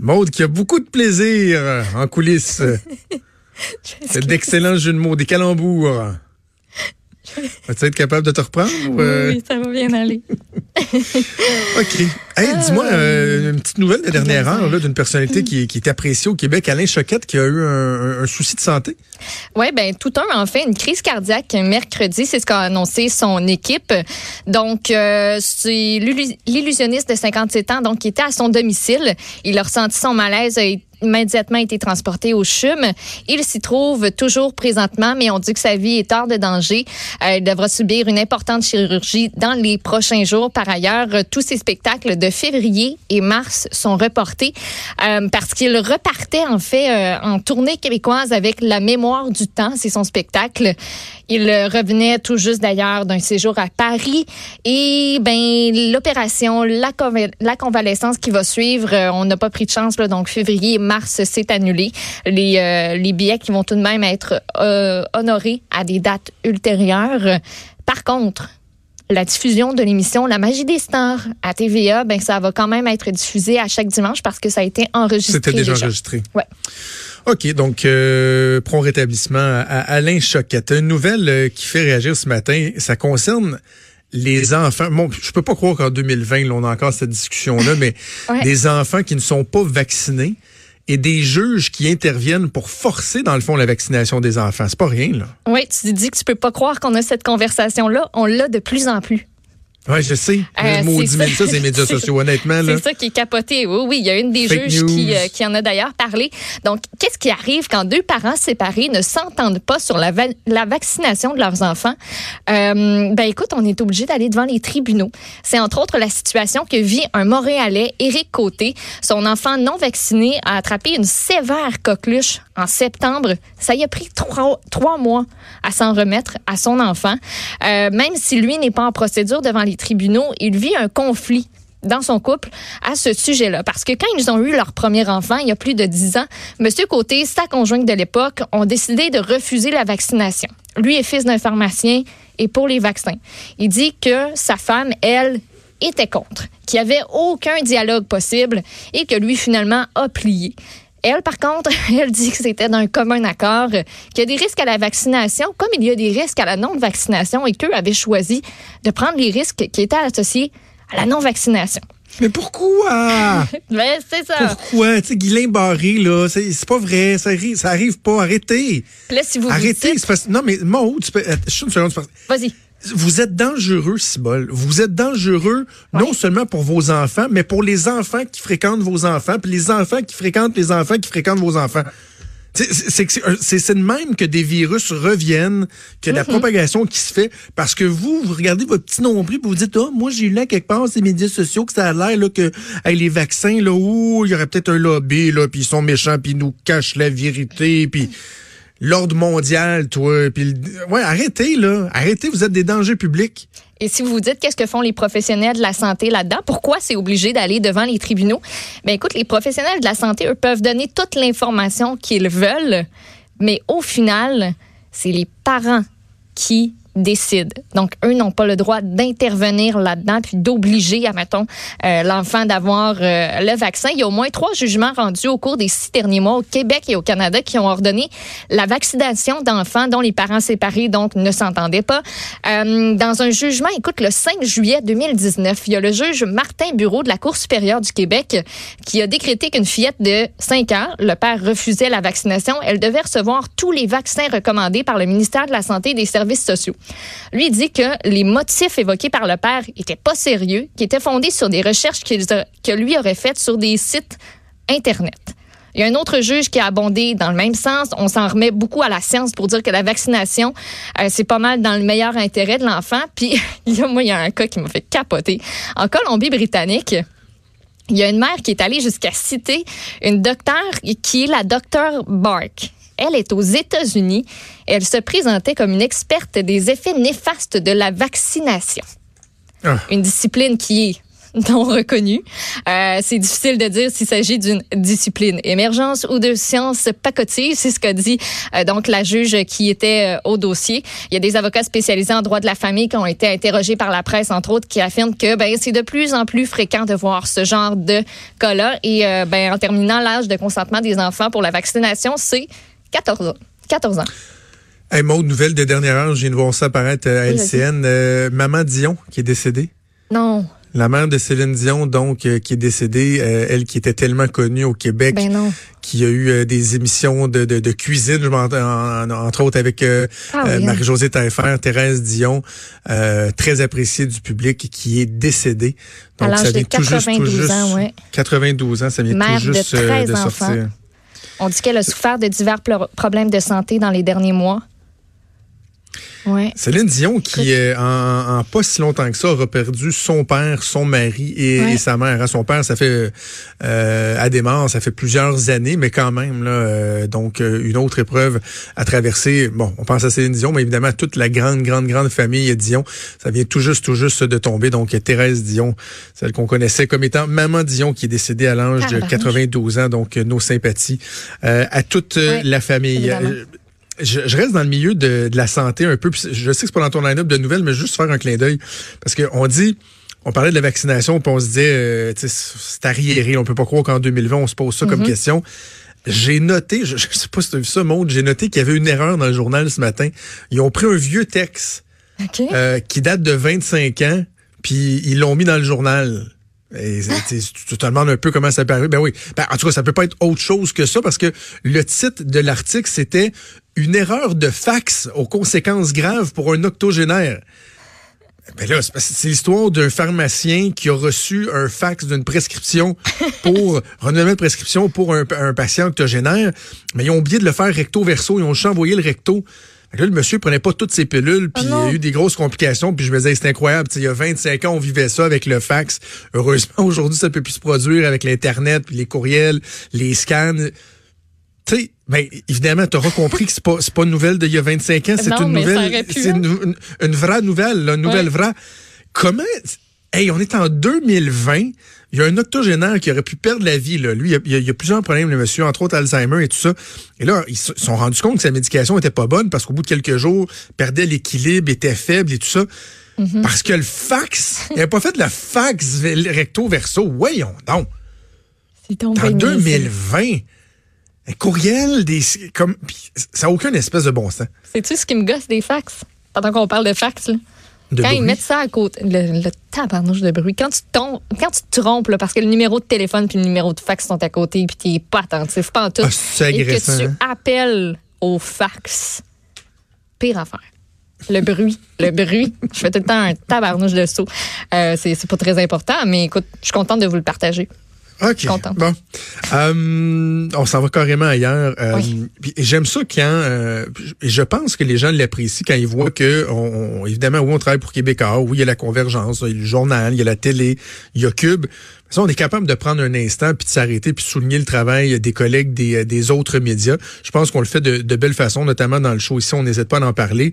Maude qui a beaucoup de plaisir en coulisses. C'est d'excellents jeux de mots, des calembours. Vas-tu être capable de te reprendre? Euh? Oui, ça va bien aller. OK. Hey, dis-moi, euh, une petite nouvelle de dernière heure d'une personnalité qui, qui, est appréciée au Québec, Alain Choquette, qui a eu un, souci de santé. Oui, ben tout un en fait une crise cardiaque mercredi, c'est ce qu'a annoncé son équipe. Donc, euh, c'est l'illusionniste de 57 ans, donc qui était à son domicile. Il a ressenti son malaise, immédiatement été transporté au CHUM. Il s'y trouve toujours présentement, mais on dit que sa vie est hors de danger. Euh, il devra subir une importante chirurgie dans les prochains jours. Par ailleurs, tous ses spectacles de février et mars sont reportés euh, parce qu'il repartait en fait euh, en tournée québécoise avec La mémoire du temps. C'est son spectacle. Il revenait tout juste d'ailleurs d'un séjour à Paris et ben l'opération, la, la, convalescence qui va suivre, on n'a pas pris de chance là, donc février et mars s'est annulé. Les, euh, les billets qui vont tout de même être euh, honorés à des dates ultérieures. Par contre, la diffusion de l'émission La magie des stars à TVA, ben ça va quand même être diffusé à chaque dimanche parce que ça a été enregistré. C'était déjà, enregistré. Ouais. OK, donc euh, prompt rétablissement à Alain Choquette. Une nouvelle euh, qui fait réagir ce matin, ça concerne les enfants, bon, je peux pas croire qu'en 2020, on a encore cette discussion-là, mais des enfants qui ne sont pas vaccinés et des juges qui interviennent pour forcer, dans le fond, la vaccination des enfants. C'est pas rien, là. Oui, tu dis que tu peux pas croire qu'on a cette conversation-là. On l'a de plus en plus. Oui, je sais. Euh, maudit ça, ces médias sociaux, honnêtement. C'est ça qui est capoté. Oui, oui. Il y a une des juges qui, euh, qui, en a d'ailleurs parlé. Donc, qu'est-ce qui arrive quand deux parents séparés ne s'entendent pas sur la, la, vaccination de leurs enfants? Euh, ben, écoute, on est obligé d'aller devant les tribunaux. C'est entre autres la situation que vit un Montréalais, Éric Côté. Son enfant non vacciné a attrapé une sévère coqueluche en septembre. Ça y a pris trois, trois mois à s'en remettre à son enfant. Euh, même si lui n'est pas en procédure devant les les tribunaux, il vit un conflit dans son couple à ce sujet-là. Parce que quand ils ont eu leur premier enfant, il y a plus de dix ans, M. Côté, sa conjointe de l'époque, ont décidé de refuser la vaccination. Lui est fils d'un pharmacien et pour les vaccins. Il dit que sa femme, elle, était contre, qu'il n'y avait aucun dialogue possible et que lui, finalement, a plié. Elle, par contre, elle dit que c'était d'un commun accord, qu'il y a des risques à la vaccination, comme il y a des risques à la non-vaccination, et qu'eux avaient choisi de prendre les risques qui étaient associés à la non-vaccination. Mais pourquoi? ben, c'est ça. Pourquoi? Tu sais, Guylain Barré, là, c'est pas vrai. Ça arrive, ça arrive pas. Arrêtez. là, si vous Arrêtez. non, mais Maud, tu peux. une seconde. Vas-y vous êtes dangereux, Cibol. Vous êtes dangereux non seulement pour vos enfants, mais pour les enfants qui fréquentent vos enfants, puis les enfants qui fréquentent les enfants qui fréquentent vos enfants. C'est de même que des virus reviennent, que la mm-hmm. propagation qui se fait, parce que vous, vous regardez votre petit nombril, et vous dites, oh, moi j'ai eu là quelque part ces médias sociaux que ça a l'air là que avec les vaccins là, où il y aurait peut-être un lobby là, puis ils sont méchants, puis ils nous cachent la vérité, puis l'ordre mondial, toi. Puis, ouais, arrêtez, là. Arrêtez, vous êtes des dangers publics. Et si vous vous dites qu'est-ce que font les professionnels de la santé là-dedans, pourquoi c'est obligé d'aller devant les tribunaux? Ben écoute, les professionnels de la santé, eux, peuvent donner toute l'information qu'ils veulent, mais au final, c'est les parents qui Donc, eux n'ont pas le droit d'intervenir là-dedans puis d'obliger, admettons, euh, l'enfant d'avoir euh, le vaccin. Il y a au moins trois jugements rendus au cours des six derniers mois au Québec et au Canada qui ont ordonné la vaccination d'enfants dont les parents séparés donc ne s'entendaient pas. Euh, dans un jugement, écoute, le 5 juillet 2019, il y a le juge Martin Bureau de la Cour supérieure du Québec qui a décrété qu'une fillette de 5 ans, le père refusait la vaccination, elle devait recevoir tous les vaccins recommandés par le ministère de la Santé et des Services sociaux. Lui dit que les motifs évoqués par le père étaient pas sérieux, qui étaient fondés sur des recherches que lui aurait faites sur des sites Internet. Il y a un autre juge qui a abondé dans le même sens. On s'en remet beaucoup à la science pour dire que la vaccination, euh, c'est pas mal dans le meilleur intérêt de l'enfant. Puis, moi, il y a un cas qui m'a fait capoter. En Colombie-Britannique, il y a une mère qui est allée jusqu'à citer une docteure qui est la docteure Bark. Elle est aux États-Unis. Elle se présentait comme une experte des effets néfastes de la vaccination. Ah. Une discipline qui est non reconnue. Euh, c'est difficile de dire s'il s'agit d'une discipline émergence ou de science pacotille. C'est ce qu'a dit euh, donc la juge qui était euh, au dossier. Il y a des avocats spécialisés en droit de la famille qui ont été interrogés par la presse, entre autres, qui affirment que ben, c'est de plus en plus fréquent de voir ce genre de cas-là. Et ben, en terminant, l'âge de consentement des enfants pour la vaccination, c'est 14 ans. 14 ans. Hey, Maud, nouvelle de dernière heure, j'ai viens de voir ça apparaître à LCN. Maman Dion, qui est décédée. Non. La mère de Céline Dion, donc, euh, qui est décédée, euh, elle qui était tellement connue au Québec, ben qui a eu euh, des émissions de, de, de cuisine, en, entre autres avec ah hein. Marie-Josée Taillefer, Thérèse Dion, très appréciée du public, qui est décédée. Donc, ça vient tout juste, tout juste, ans, ouais. 92 ans, ça vient tout juste de, de sortir. On dit qu'elle a souffert de divers problèmes de santé dans les derniers mois. Ouais. Céline Dion, qui, en, pas si longtemps que ça, aura perdu son père, son mari et, sa mère. Hein, son père, ça fait euh, à des morts, ça fait plusieurs années, mais quand même, là, euh, donc euh, une autre épreuve à traverser. Bon, on pense à Céline Dion, mais évidemment toute la grande, grande, grande famille Dion, ça vient tout juste, tout juste de tomber. Donc Thérèse Dion, celle qu'on connaissait comme étant Maman Dion, qui est décédée à l'âge de 92 ans. Donc nos sympathies à toute la famille je, reste dans le milieu de, la santé un peu. je sais que c'est pas dans ton line-up de nouvelles, mais juste faire un clin d'œil. Parce qu'on dit, on parlait de la vaccination, puis on se disait, euh, c'est arriéré. On peut pas croire qu'en 2020, on se pose ça comme mm-hmm. question. J'ai noté, je, sais pas si tu as vu ça, Maud, j'ai noté qu'il y avait une erreur dans le journal ce matin. Ils ont pris un vieux texte euh, qui date de 25 ans, puis ils l'ont mis dans le journal. Et tu te demandes un peu comment ça arriver. Ben oui. Ben, en tout cas, ça peut pas être autre chose que ça parce que le titre de l'article, c'était une erreur de fax aux conséquences graves pour un octogénaire. Ben là, c'est l'histoire d'un pharmacien qui a reçu un fax d'une prescription pour renouvellement de prescription pour un, patient octogénaire, mais ils ont oublié de le faire recto verso, ils ont juste envoyé le recto. Là, le monsieur prenait pas toutes ses pilules, puis oh il y a eu des grosses complications, puis je me disais, c'est incroyable. il y a 25 ans, on vivait ça avec le fax. Heureusement, aujourd'hui, ça peut plus se produire avec l'Internet, puis les courriels, les scans. Tu sais, ben, évidemment, tu auras compris que c'est pas, pas une nouvelle d'il y a 25 ans, c'est une nouvelle, c'est hein. une, vraie nouvelle, une nouvelle vraie. Comment, hey, on est en 2020, il y a un octogénaire qui aurait pu perdre la vie. Là. Lui, il y, a, plusieurs problèmes, le monsieur, entre autres Alzheimer et tout ça. Et là, ils se sont rendus compte que sa médication était pas bonne parce qu'au bout de quelques jours, perdait l'équilibre, était faible et tout ça. Mm-hmm. Parce que le fax, il n'avait pas fait le fax recto verso. Voyons donc. C'est en 2020. Courriel, des, comme, ça n'a aucun espèce de bon sens. C'est-tu ce qui me gosse des fax? Pendant qu'on parle de fax, là quand ils mettent ça à côté, le, le tabarnouche de bruit, quand tu, tombes, quand tu te trompes, parce que le numéro de téléphone puis le numéro de fax sont à côté puis t'es pas attentif, pas en tout, ah, et que tu appelles au fax, pire affaire. Le bruit, le bruit. Je fais tout le temps un tabarnouche de saut. Euh, c'est pas très important, mais écoute, je suis contente de vous le partager. OK. Bon. Euh, on s'en va carrément ailleurs. Euh, J'aime ça quand... Euh, je pense que les gens l'apprécient quand ils voient que, on, évidemment, oui, on travaille pour Québécois, oui, il y a la convergence, il y a le journal, il y a la télé, il y a Cube. Ça, on est capable de prendre un instant puis de s'arrêter puis de souligner le travail des collègues des, des autres médias. Je pense qu'on le fait de, de belle façon, notamment dans le show ici. On n'hésite pas d'en parler.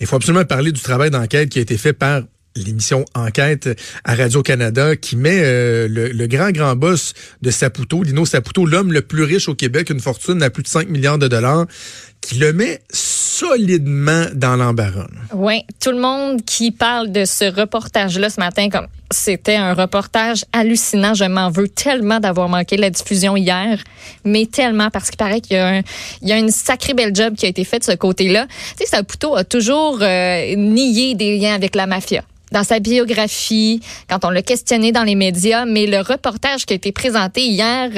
Il faut absolument parler du travail d'enquête qui a été fait par l'émission Enquête à Radio-Canada qui met euh, le, grand, grand boss de Saputo, Lino Saputo, l'homme le plus riche au Québec, une fortune à plus de 5 milliards de dollars, qui le met solidement dans l'embarras. Oui, tout le monde qui parle de ce reportage-là ce matin, comme c'était un reportage hallucinant. Je m'en veux tellement d'avoir manqué la diffusion hier, mais tellement parce qu'il paraît qu'il y, a il y a une sacrée belle job qui a été faite de ce côté-là. Tu sais, Saputo a toujours euh, nié des liens avec la mafia dans sa biographie, quand on l'a questionné dans les médias, mais le reportage qui a été présenté hier,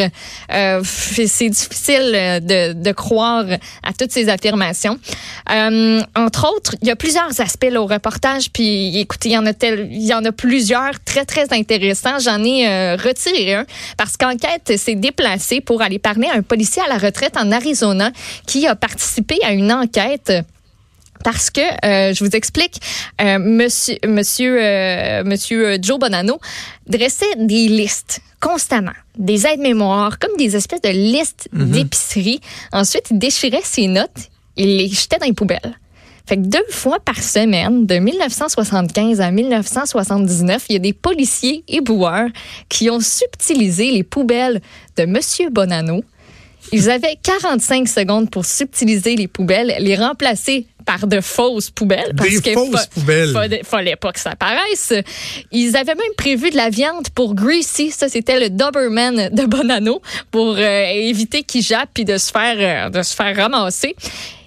euh, c'est difficile de, de, croire à toutes ces affirmations. Euh, entre autres, il y a plusieurs aspects au reportage, puis écoutez, il y en a tel, il y en a plusieurs très très intéressants. J'en ai euh, retiré un parce qu'enquête s'est déplacée pour aller parler à un policier à la retraite en Arizona qui a participé à une enquête parce que euh, je vous explique, euh, Monsieur Monsieur euh, Monsieur Joe Bonanno dressait des listes constamment, des aides-mémoires, comme des espèces de listes mhm. d'épicerie. Ensuite, il déchirait ses notes, il les jetait dans les poubelles. Fait que deux fois par semaine, de 1975 à 1979, il y a des policiers et boueurs qui ont subtilisé les poubelles de Monsieur Bonanno. Ils avaient 45 secondes pour subtiliser les poubelles, les remplacer par de fausses poubelles. Parce Des fausses poubelles. Fallait, fallait pas que ça apparaisse. Ils avaient même prévu de la viande pour Greasy. Ça, c'était le Doberman de Bonanno pour euh, éviter qu'il jappe puis de se faire, euh, de se faire ramasser.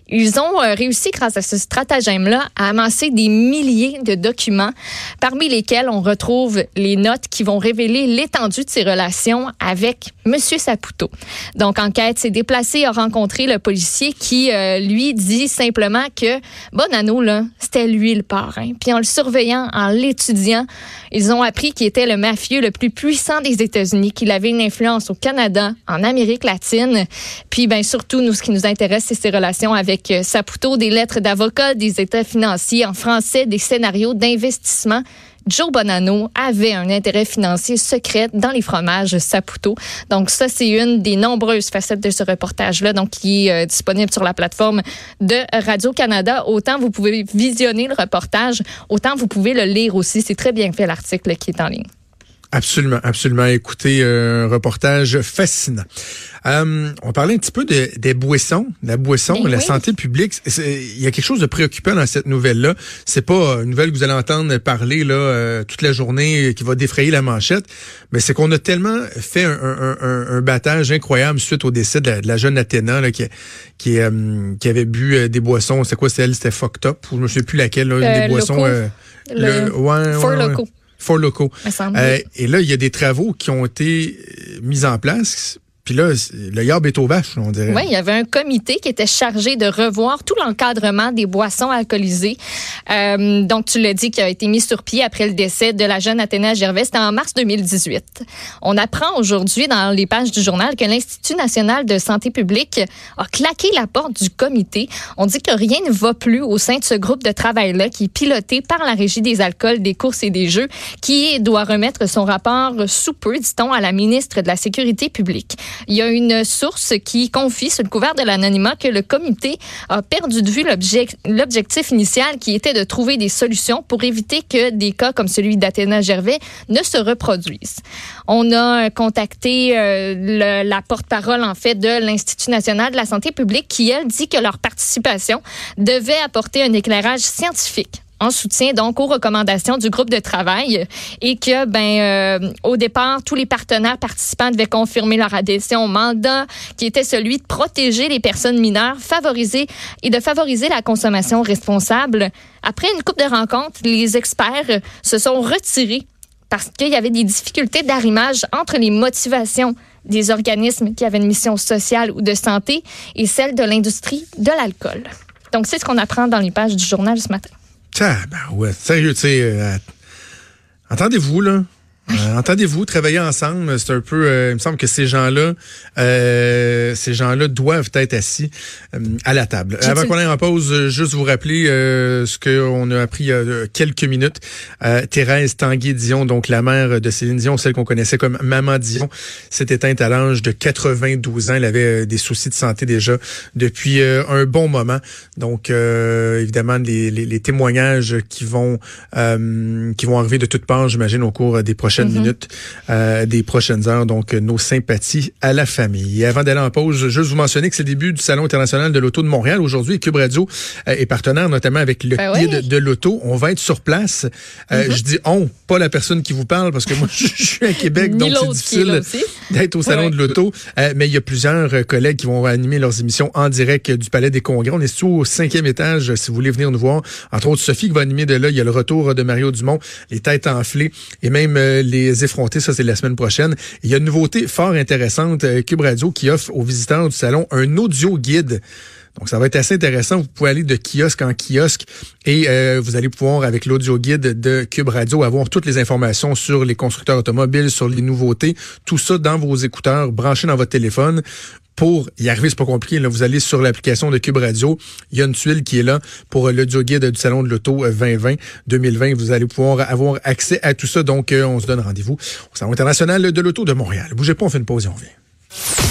Ils ont euh, réussi, grâce à ce stratagème-là, à amasser des milliers de documents, parmi lesquels on retrouve les notes qui vont révéler l'étendue de ses relations avec Monsieur Saputo. Donc, enquête s'est déplacée, a rencontré le policier qui, euh, lui, dit simplement que Bonanno, là, c'était lui le parrain. Puis en le surveillant, en l'étudiant, ils ont appris qu'il était le mafieux le plus puissant des États-Unis, qu'il avait une influence au Canada, en Amérique latine. Puis, ben surtout, nous, ce qui nous intéresse, c'est ses relations avec Saputo, des lettres d'avocat, des états financiers en français, des scénarios d'investissement. Joe Bonanno avait un intérêt financier secret dans les fromages Saputo. Donc ça, c'est une des nombreuses facettes de ce reportage-là, donc qui est euh, disponible sur la plateforme de Radio-Canada. Autant vous pouvez visionner le reportage, autant vous pouvez le lire aussi. C'est très bien fait l'article qui est en ligne. Absolument, absolument. Écoutez, euh, un reportage fascinant. Euh, on parlait un petit peu de, des boissons, la boisson, Ben la oui. santé publique. Il y a quelque chose de préoccupant dans cette nouvelle-là. C'est pas une nouvelle que vous allez entendre parler là euh, toute la journée qui va défrayer la manchette, mais c'est qu'on a tellement fait un, un, un, un battage incroyable suite au décès de la, de la jeune Athéna là, qui, qui, euh, qui avait bu euh, des boissons. C'est quoi, c'est elle? C'était Fucked Up ou je me souviens plus laquelle, là, Euh, des boissons. Euh, Le ouais, Four ouais. Loco. Four Loco. Euh, et là, il y a des travaux qui ont été euh, mis en place. Puis là, le yard est aux vaches, on dirait. Oui, il y avait un comité qui était chargé de revoir tout l'encadrement des boissons alcoolisées. Euh, donc, tu l'as dit, qui a été mis sur pied après le décès de la jeune Athéna Gervais. C'était en mars 2018. On apprend aujourd'hui dans les pages du journal que l'Institut national de santé publique a claqué la porte du comité. On dit que rien ne va plus au sein de ce groupe de travail-là qui est piloté par la Régie des alcools, des courses et des jeux, qui doit remettre son rapport sous peu, dit-on, à la ministre de la Sécurité publique. Il y a une source qui confie sous le couvert de l'anonymat que le comité a perdu de vue l'objec- l'objectif initial qui était de trouver des solutions pour éviter que des cas comme celui d'Athéna Gervais ne se reproduisent. On a contacté euh, la porte-parole en fait de l'Institut national de la santé publique qui elle dit que leur participation devait apporter un éclairage scientifique en soutien donc aux recommandations du groupe de travail et que ben euh, au départ tous les partenaires participants devaient confirmer leur adhésion au mandat qui était celui de protéger les personnes mineures, favoriser et de favoriser la consommation responsable. Après une coupe de rencontres, les experts se sont retirés parce qu'il y avait des difficultés d'arrimage entre les motivations des organismes qui avaient une mission sociale ou de santé et celles de l'industrie de l'alcool. Donc c'est ce qu'on apprend dans les pages du journal ce matin. Ah, ben ouais, sérieux, tu sais, euh, entendez-vous, là? Euh, entendez-vous travailler ensemble, c'est un peu, euh, il me semble que ces gens-là, euh, ces gens-là doivent être assis euh, à la table. Avant qu'on aille en pause, euh, juste vous rappeler euh, ce qu'on a appris il y a quelques minutes. Thérèse Tanguay-Dion, donc la mère de Céline Dion, celle qu'on connaissait comme Maman Dion, s'est éteinte à l'âge de 92 ans. Elle avait des soucis de santé déjà depuis un bon moment. Donc, euh, évidemment, les, les, les témoignages qui vont euh, qui vont arriver de toutes parts, j'imagine, au cours des prochaines minutes, euh, des prochaines heures. Donc, nos sympathies à la famille. Et avant d'aller en pause, juste vous mentionner que c'est le début du Salon international de l'auto de Montréal aujourd'hui. Cube Radio euh, est partenaire, notamment avec le Ben guide oui. Mm-hmm. de l'auto. On va être sur place. Euh, Je dis on, pas la personne qui vous parle, parce que moi, je suis à Québec, donc c'est difficile d'être au salon de l'auto. Euh, mais il y a plusieurs collègues qui vont animer leurs émissions en direct du Palais des Congrès. On est sous au cinquième étage, si vous voulez venir nous voir. Entre autres, Sophie qui va animer de là. Il y a le retour de Mario Dumont, les têtes enflées et même euh, les effrontés. Ça, c'est la semaine prochaine. Il y a une nouveauté fort intéressante, euh, Cube Radio, qui offre aux visiteurs du salon un audio guide. Donc, ça va être assez intéressant. Vous pouvez aller de kiosque en kiosque et euh, vous allez pouvoir, avec l'audio guide de Cube Radio, avoir toutes les informations sur les constructeurs automobiles, sur les nouveautés, tout ça dans vos écouteurs, branchés dans votre téléphone. Pour y arriver, c'est pas compliqué. Là, vous allez sur l'application de Cube Radio. Il y a une tuile qui est là pour euh, l'audio guide du Salon de l'Auto euh, 2020. 2020, vous allez pouvoir avoir accès à tout ça. Donc, euh, on se donne rendez-vous au Salon international de l'Auto de Montréal. Bougez pas, on fait une pause et on revient.